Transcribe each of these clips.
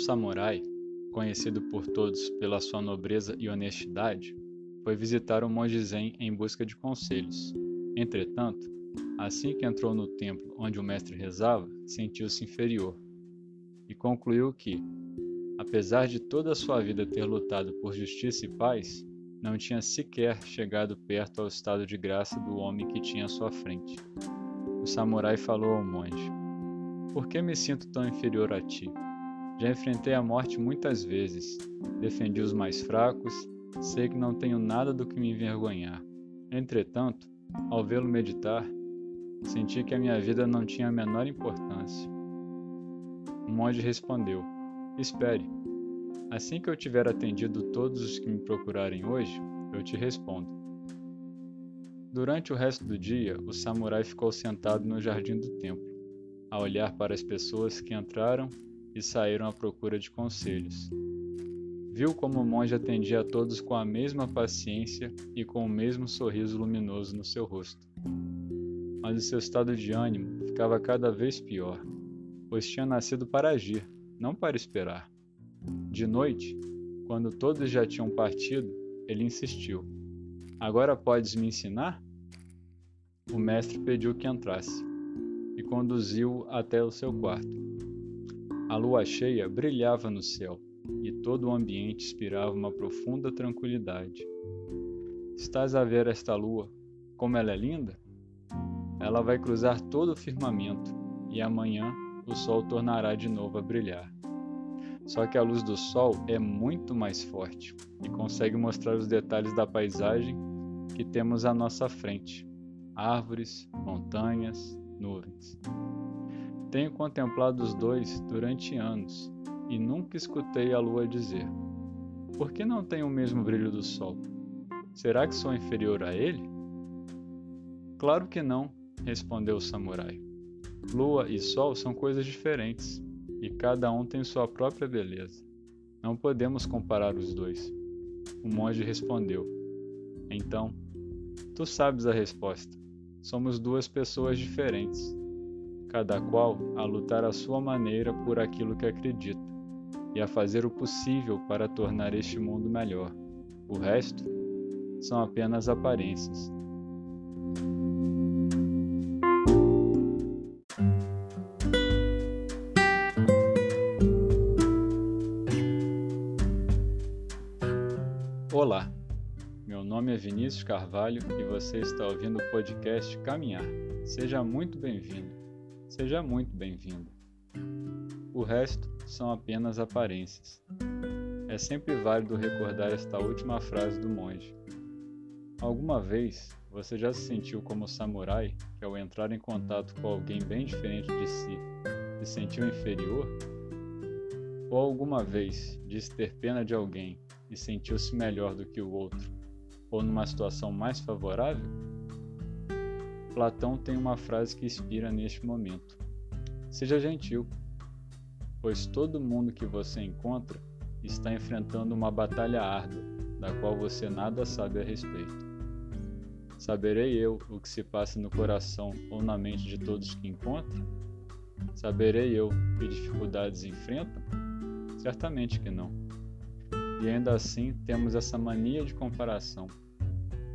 samurai, conhecido por todos pela sua nobreza e honestidade, foi visitar o monge Zen em busca de conselhos. Entretanto, assim que entrou no templo onde o mestre rezava, sentiu-se inferior e concluiu que, apesar de toda a sua vida ter lutado por justiça e paz, não tinha sequer chegado perto ao estado de graça do homem que tinha à sua frente. O samurai falou ao monge: Por que me sinto tão inferior a ti? Já enfrentei a morte muitas vezes, defendi os mais fracos, sei que não tenho nada do que me envergonhar. Entretanto, ao vê-lo meditar, senti que a minha vida não tinha a menor importância. O monge respondeu: Espere. Assim que eu tiver atendido todos os que me procurarem hoje, eu te respondo. Durante o resto do dia, o samurai ficou sentado no jardim do templo, a olhar para as pessoas que entraram e saíram à procura de conselhos. Viu como o monge atendia a todos com a mesma paciência e com o mesmo sorriso luminoso no seu rosto. Mas o seu estado de ânimo ficava cada vez pior, pois tinha nascido para agir, não para esperar. De noite, quando todos já tinham partido, ele insistiu: Agora podes me ensinar? O mestre pediu que entrasse e conduziu-o até o seu quarto. A lua cheia brilhava no céu e todo o ambiente inspirava uma profunda tranquilidade. Estás a ver esta lua, como ela é linda? Ela vai cruzar todo o firmamento e amanhã o sol tornará de novo a brilhar. Só que a luz do sol é muito mais forte e consegue mostrar os detalhes da paisagem que temos à nossa frente: árvores, montanhas, nuvens. Tenho contemplado os dois durante anos e nunca escutei a lua dizer: Por que não tem o mesmo brilho do sol? Será que sou inferior a ele? Claro que não, respondeu o samurai. Lua e sol são coisas diferentes e cada um tem sua própria beleza. Não podemos comparar os dois. O monge respondeu: Então, tu sabes a resposta. Somos duas pessoas diferentes cada qual a lutar à sua maneira por aquilo que acredita e a fazer o possível para tornar este mundo melhor. O resto são apenas aparências. Olá, meu nome é Vinícius Carvalho e você está ouvindo o podcast Caminhar. Seja muito bem-vindo. Seja muito bem-vindo. O resto são apenas aparências. É sempre válido recordar esta última frase do monge. Alguma vez você já se sentiu como o samurai que, ao entrar em contato com alguém bem diferente de si, se sentiu inferior? Ou alguma vez disse ter pena de alguém e sentiu-se melhor do que o outro, ou numa situação mais favorável? Platão tem uma frase que inspira neste momento: Seja gentil, pois todo mundo que você encontra está enfrentando uma batalha árdua, da qual você nada sabe a respeito. Saberei eu o que se passa no coração ou na mente de todos que encontro? Saberei eu que dificuldades enfrentam? Certamente que não. E ainda assim temos essa mania de comparação.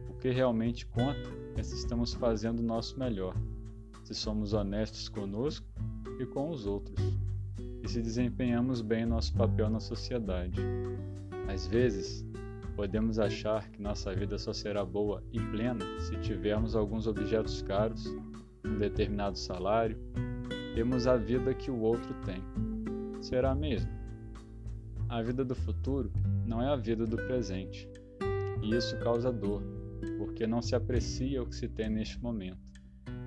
O que realmente conta é se estamos fazendo o nosso melhor, se somos honestos conosco e com os outros, e se desempenhamos bem nosso papel na sociedade. Às vezes, podemos achar que nossa vida só será boa e plena se tivermos alguns objetos caros, um determinado salário, temos a vida que o outro tem. Será mesmo? A vida do futuro não é a vida do presente, e isso causa dor porque não se aprecia o que se tem neste momento,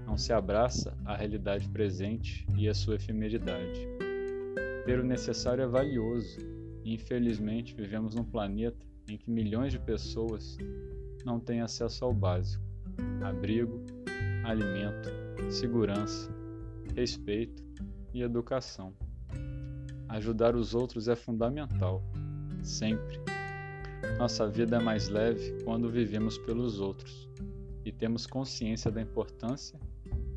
não se abraça a realidade presente e a sua efemeridade. Ter o necessário é valioso e, infelizmente, vivemos num planeta em que milhões de pessoas não têm acesso ao básico: abrigo, alimento, segurança, respeito e educação. Ajudar os outros é fundamental, sempre nossa vida é mais leve quando vivemos pelos outros e temos consciência da importância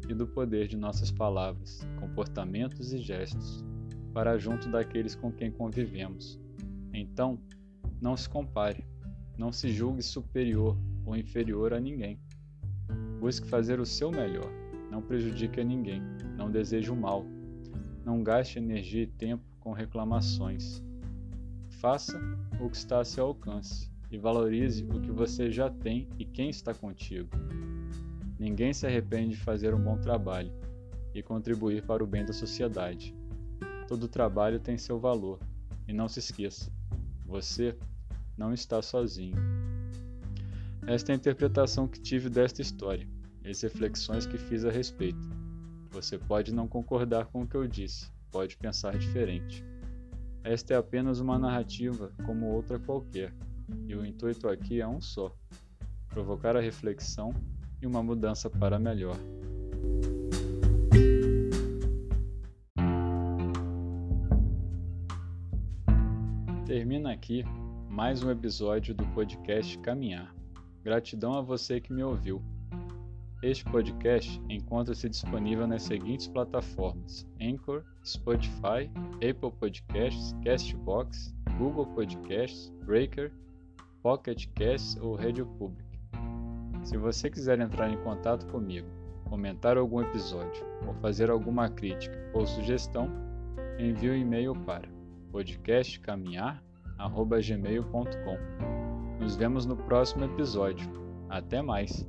e do poder de nossas palavras, comportamentos e gestos. para junto daqueles com quem convivemos. Então, não se compare, não se julgue superior ou inferior a ninguém. Busque fazer o seu melhor, não prejudique a ninguém, não deseje o mal, não gaste energia e tempo com reclamações. Faça o que está a seu alcance e valorize o que você já tem e quem está contigo. Ninguém se arrepende de fazer um bom trabalho e contribuir para o bem da sociedade. Todo trabalho tem seu valor e não se esqueça, você não está sozinho. Esta é a interpretação que tive desta história e as reflexões que fiz a respeito. Você pode não concordar com o que eu disse, pode pensar diferente. Esta é apenas uma narrativa como outra qualquer, e o intuito aqui é um só: provocar a reflexão e uma mudança para melhor. Termina aqui mais um episódio do podcast Caminhar. Gratidão a você que me ouviu. Este podcast encontra-se disponível nas seguintes plataformas: Anchor, Spotify, Apple Podcasts, Castbox, Google Podcasts, Breaker, Pocket Casts ou Radio Public. Se você quiser entrar em contato comigo, comentar algum episódio ou fazer alguma crítica ou sugestão, envie um e-mail para podcastcaminhar@gmail.com. Nos vemos no próximo episódio. Até mais!